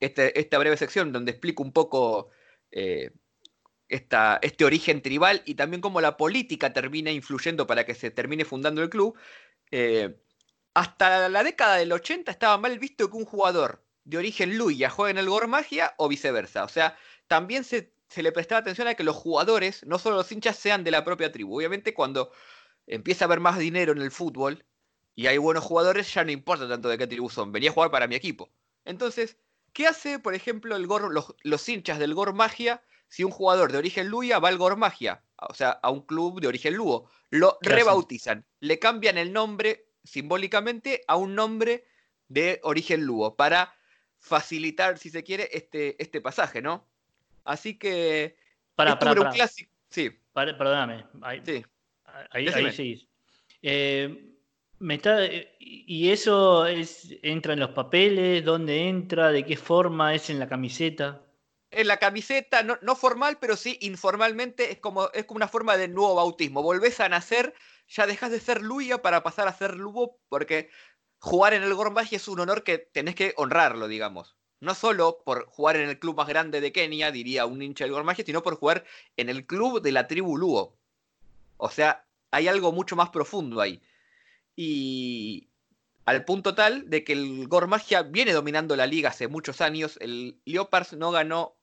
este, esta breve sección donde explico un poco eh, este origen tribal y también cómo la política termina influyendo para que se termine fundando el club, hasta la década del 80 estaba mal visto que un jugador de origen Luya juega en el Gormagia o viceversa. O sea, también se, le prestaba atención a que los jugadores, no solo los hinchas, sean de la propia tribu. Obviamente cuando empieza a haber más dinero en el fútbol y hay buenos jugadores, ya no importa tanto de qué tribu son, venía a jugar para mi equipo. Entonces, ¿qué hace, por ejemplo, el los, hinchas del Gor Magia si un jugador de origen Luya va al Gor Magia? O sea, a un club de origen Lugo. Lo rebautizan, le cambian el nombre simbólicamente a un nombre de origen Lugo para facilitar, si se quiere, este, este pasaje, ¿no? Así que. Para, para, un clásico. Sí. perdóname. Ahí sí. Ahí, sí. Eh, me está, ¿Y eso es, entra en los papeles? ¿Dónde entra? ¿De qué forma? ¿Es en la camiseta? En la camiseta, no, formal, pero sí informalmente, es como, es como una forma de nuevo bautismo. Volvés a nacer, ya dejas de ser Luya para pasar a ser Lugo, porque jugar en el Gormagi es un honor que tenés que honrarlo, digamos. No solo por jugar en el club más grande de Kenia, diría un hincha del Gormagi, sino por jugar en el club de la tribu Lugo. O sea, hay algo mucho más profundo ahí. Y al punto tal de que el Gormagia viene dominando la liga hace muchos años. El Leopards no ganó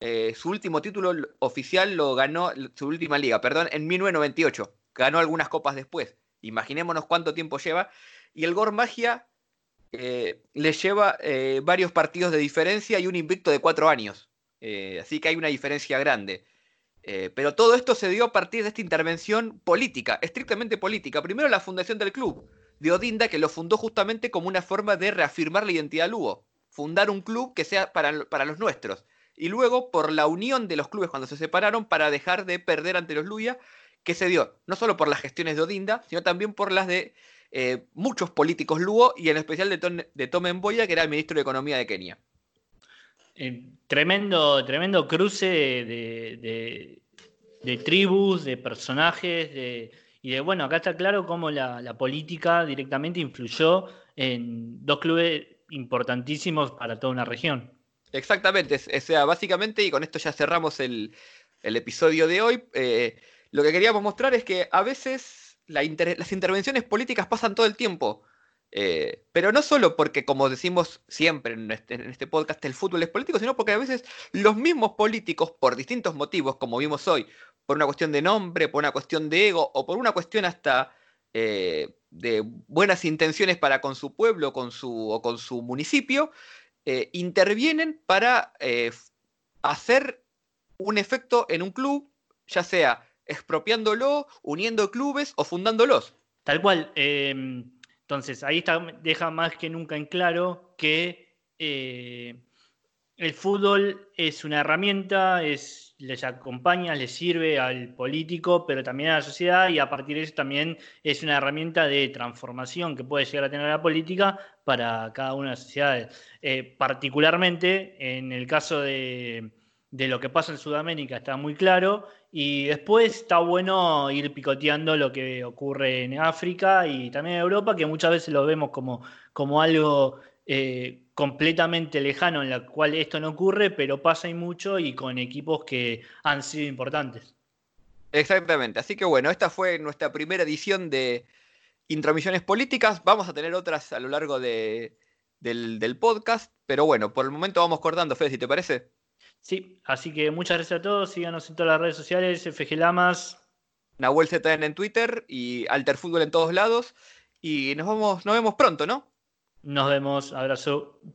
eh, su último título oficial, lo ganó su última liga, perdón, en 1998. Ganó algunas copas después. Imaginémonos cuánto tiempo lleva y el Gor Magia eh, le lleva eh, varios partidos de diferencia y un invicto de cuatro años. Así que hay una diferencia grande. pero todo esto se dio a partir de esta intervención política, estrictamente política. Primero la fundación del club, de Odinda, que lo fundó justamente como una forma de reafirmar la identidad Lugo. Fundar un club que sea para, para los nuestros. Y luego por la unión de los clubes cuando se separaron para dejar de perder ante los Luya, que se dio no solo por las gestiones de Odinda, sino también por las de eh, muchos políticos Lugo y en especial de, de Tom Mboya, que era el ministro de Economía de Kenia. Eh, tremendo, tremendo cruce de, tribus, de personajes, y de, bueno, acá está claro cómo la, política directamente influyó en dos clubes importantísimos para toda una región. Exactamente, o sea, básicamente, y con esto ya cerramos el, episodio de hoy, eh, lo que queríamos mostrar es que a veces las intervenciones políticas pasan todo el tiempo. Eh, pero no solo porque, como decimos siempre este, en este, podcast, el fútbol es político, sino porque a veces los mismos políticos, por distintos motivos, como vimos hoy, por una cuestión de nombre, por una cuestión de ego o por una cuestión hasta eh, de buenas intenciones para con su pueblo con su, o con su municipio, eh, intervienen para hacer un efecto en un club, ya sea expropiándolo, uniendo clubes o fundándolos. Tal cual. Em, entonces, ahí está, deja más que nunca en claro que eh, el fútbol es una herramienta, es, les acompaña, les sirve al político, pero también a la sociedad y a partir de eso también es una herramienta de transformación que puede llegar a tener la política para cada una de las sociedades. Eh, particularmente en el caso de, de lo que pasa en Sudamérica está muy claro y después está bueno ir picoteando lo que ocurre en África y también en Europa, que muchas veces lo vemos como, como algo eh, completamente lejano en la cual esto no ocurre, pero pasa y mucho y con equipos que han sido importantes. Exactamente, así que bueno, esta fue nuestra primera edición de Intromisiones Políticas, vamos a tener otras a lo largo del, del podcast, pero bueno, por el momento vamos cortando, Fede, si te parece. Sí, así que muchas gracias a todos. Síganos en todas las redes sociales, FG Lamas. Nahuel ZN en Twitter y Alterfútbol en todos lados. Y nos, vamos, nos vemos pronto, ¿no? Nos vemos. Abrazo.